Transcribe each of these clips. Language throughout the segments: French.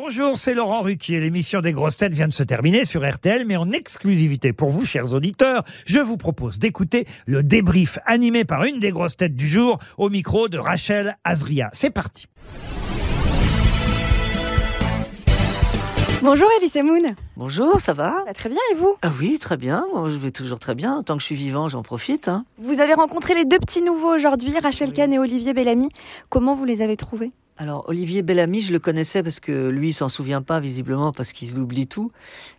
Bonjour, c'est Laurent Ruquier. L'émission des grosses têtes vient de se terminer sur RTL, mais en exclusivité pour vous, chers auditeurs, je vous propose d'écouter le débrief animé par une des grosses têtes du jour au micro de Rachel Azria. C'est parti. Bonjour Elise Moon. Bonjour, ça va? Bah, très bien et vous? Ah oui, très bien. Moi, je vais toujours très bien. Tant que je suis vivant, j'en profite. hein. Vous avez rencontré les deux petits nouveaux aujourd'hui, Rachel Kahn et Olivier Bellamy. Comment vous les avez trouvés? Alors, Olivier Bellamy, je le connaissais parce que lui, s'en souvient pas, visiblement, parce qu'il oublie tout.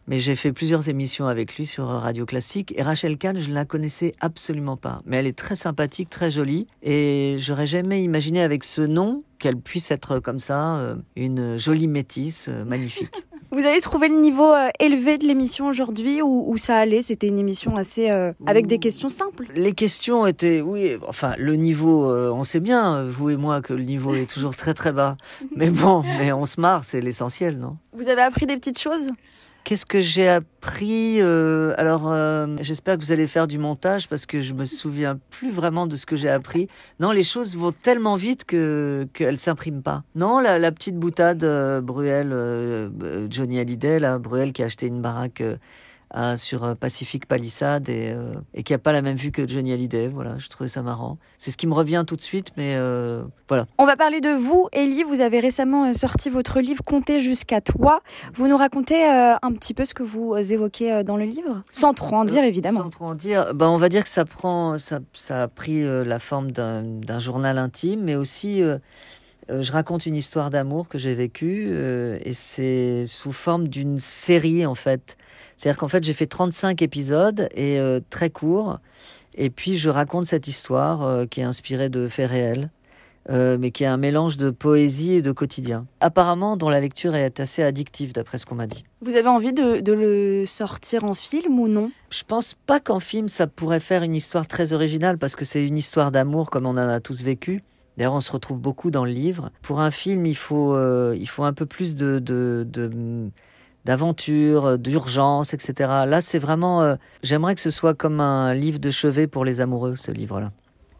Mais j'ai fait plusieurs émissions avec lui sur Radio Classique. Et Rachel Kahn, je ne la connaissais absolument pas. Mais elle est très sympathique, très jolie. Et j'aurais jamais imaginé avec ce nom qu'elle puisse être comme ça, euh, une jolie métisse, euh, magnifique. Vous avez trouvé le niveau euh, élevé de l'émission aujourd'hui ou, ou ça allait? C'était une émission assez euh, avec des questions simples? Les questions étaient, oui, enfin, le niveau, euh, on sait bien, vous et moi, que le niveau est toujours très très bas. Mais bon, mais on se marre, c'est l'essentiel, non? Vous avez appris des petites choses? Qu'est-ce que j'ai appris euh, Alors, euh, j'espère que vous allez faire du montage parce que je me souviens plus vraiment de ce que j'ai appris. Non, les choses vont tellement vite que qu'elles s'impriment pas. Non, la, la petite boutade euh, Bruel, euh, euh, Johnny Hallyday, là, Bruel qui a acheté une baraque euh, à- sur euh, Pacific Palisade et, euh, et qui a pas la même vue que Johnny Hallyday. Voilà, je trouvais ça marrant. C'est ce qui me revient tout de suite, mais euh, voilà. On va parler de vous, Ellie. Vous avez récemment sorti votre livre Compter jusqu'à toi. Vous nous racontez euh, un petit peu ce que vous évoquez dans le livre Sans trop en dire, évidemment. Sans trop en dire, ben on va dire que ça prend, ça, ça a pris la forme d'un journal intime, mais aussi je raconte une histoire d'amour que j'ai vécue euh, et c'est sous forme d'une série en fait. C'est-à-dire qu'en fait j'ai fait 35 épisodes et euh, très courts et puis je raconte cette histoire euh, qui est inspirée de faits réels. euh, mais qui est un mélange de poésie et de quotidien. Apparemment, dont la lecture est assez addictive, d'après ce qu'on m'a dit. Vous avez envie de, de le sortir en film ou non? Je pense pas qu'en film ça pourrait faire une histoire très originale parce que c'est une histoire d'amour comme on en a tous vécu. D'ailleurs, on se retrouve beaucoup dans le livre. Pour un film, il faut, euh, il faut un peu plus de, de, de- d'aventure, d'urgence, etc. Là, c'est vraiment. euh, j'aimerais que ce soit comme un livre de chevet pour les amoureux, ce livre-là.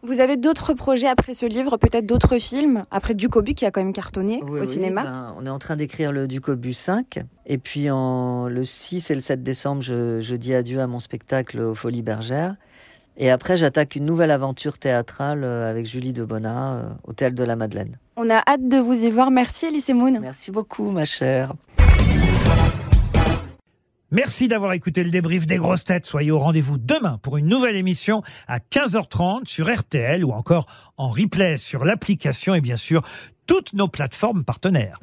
Vous avez d'autres projets après ce livre, peut-être d'autres films, après Ducobu qui a quand même cartonné Oui, au oui, cinéma? ben, on est en train d'écrire le Ducobu 5. Et puis en, le 6 et le 7 décembre, je, je dis adieu à mon spectacle aux Folies Bergères. Et après, j'attaque une nouvelle aventure théâtrale euh, avec Julie Debona euh, au Théâtre de la Madeleine. On a hâte de vous y voir. Merci Elise Moon. Merci beaucoup, ma chère. Merci d'avoir écouté le débrief des grosses têtes. Soyez au rendez-vous demain pour une nouvelle émission à 15h30 sur RTL ou encore en replay sur l'application et bien sûr toutes nos plateformes partenaires.